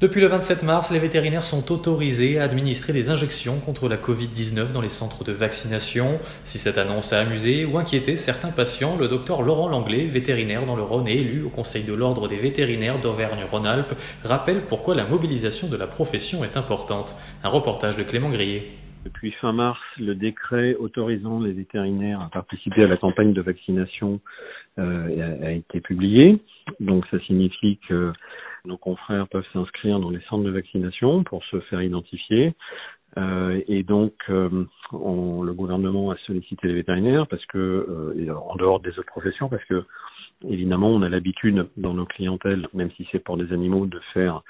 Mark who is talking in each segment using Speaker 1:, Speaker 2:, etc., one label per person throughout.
Speaker 1: Depuis le 27 mars, les vétérinaires sont autorisés à administrer des injections contre la Covid-19 dans les centres de vaccination. Si cette annonce a amusé ou inquiété certains patients, le docteur Laurent Langlais, vétérinaire dans le Rhône et élu au Conseil de l'Ordre des vétérinaires d'Auvergne-Rhône-Alpes, rappelle pourquoi la mobilisation de la profession est importante. Un reportage de Clément Grillet.
Speaker 2: Depuis fin mars, le décret autorisant les vétérinaires à participer à la campagne de vaccination euh, a été publié. Donc ça signifie que nos confrères peuvent s'inscrire dans les centres de vaccination pour se faire identifier. Euh, et donc, euh, on, le gouvernement a sollicité les vétérinaires parce que, euh, en dehors des autres professions, parce que évidemment, on a l'habitude dans nos clientèles, même si c'est pour des animaux, de faire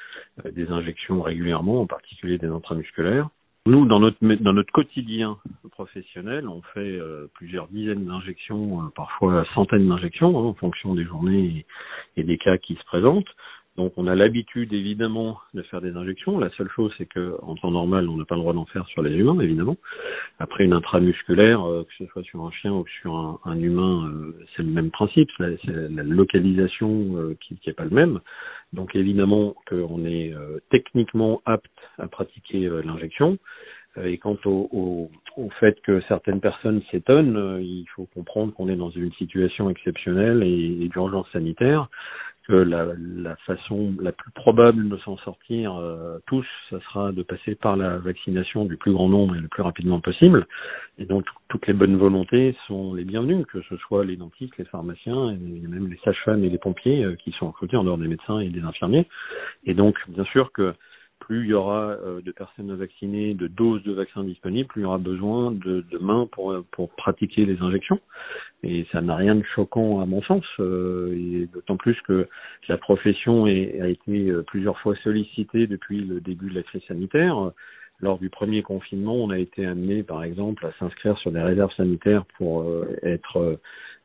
Speaker 2: euh, des injections régulièrement, en particulier des intramusculaires. Nous, dans notre dans notre quotidien professionnel, on fait euh, plusieurs dizaines d'injections, parfois centaines d'injections, hein, en fonction des journées et, et, des cas qui se présentent. Donc on a l'habitude évidemment de faire des injections. La seule chose c'est que en temps normal on n'a pas le droit d'en faire sur les humains évidemment. Après une intramusculaire, euh, que ce soit sur un chien ou sur un, humain, euh, c'est le même principe. C'est la, localisation euh, qui n'est pas le même. Donc évidemment qu'on est techniquement apte à pratiquer l'injection. Et quant au, fait que certaines personnes s'étonnent, il faut comprendre qu'on est dans une situation exceptionnelle et d'urgence sanitaire la, la, façon la plus probable de s'en sortir euh, tous, ça sera de passer par la vaccination du plus grand nombre et le plus rapidement possible. Et donc toutes les bonnes volontés sont les bienvenues, que ce soit les dentistes, les pharmaciens, et même les sages-femmes et les pompiers euh, qui sont recrutés en dehors des médecins et des infirmiers. Et donc bien sûr que plus il y aura euh, de personnes vaccinées, de doses de vaccins disponibles, plus il y aura besoin de, de mains pour, pour pratiquer les injections. Et ça n'a rien de choquant à mon sens, euh, et d'autant plus que la profession est, a été euh, plusieurs fois sollicitée depuis le début de la crise sanitaire. Lors du premier confinement, on a été amené, par exemple, à s'inscrire sur des réserves sanitaires pour euh, être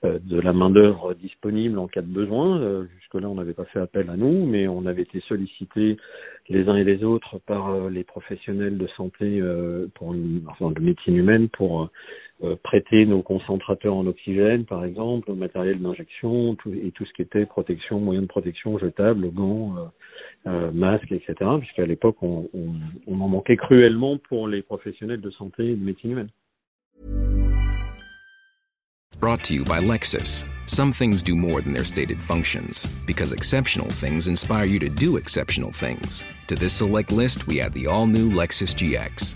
Speaker 2: euh, de la main-d'œuvre disponible en cas de besoin. Jusque-là, on n'avait pas fait appel à nous, mais on avait été sollicités les uns et les autres par les professionnels de santé, pour une, enfin, de médecine humaine, pour prêter nos concentrateurs en oxygène, par exemple, le matériel d'injection et tout ce qui était protection, moyens de protection jetables, gants, euh, masques, etc. Puisqu'à l'époque, on, on, en manquait cruellement pour les professionnels de santé et de médecine humaine.
Speaker 3: Brought to you by Lexus. Some things do more than their stated functions, because exceptional things inspire you to do exceptional things. To this select list, we add the all new Lexus GX.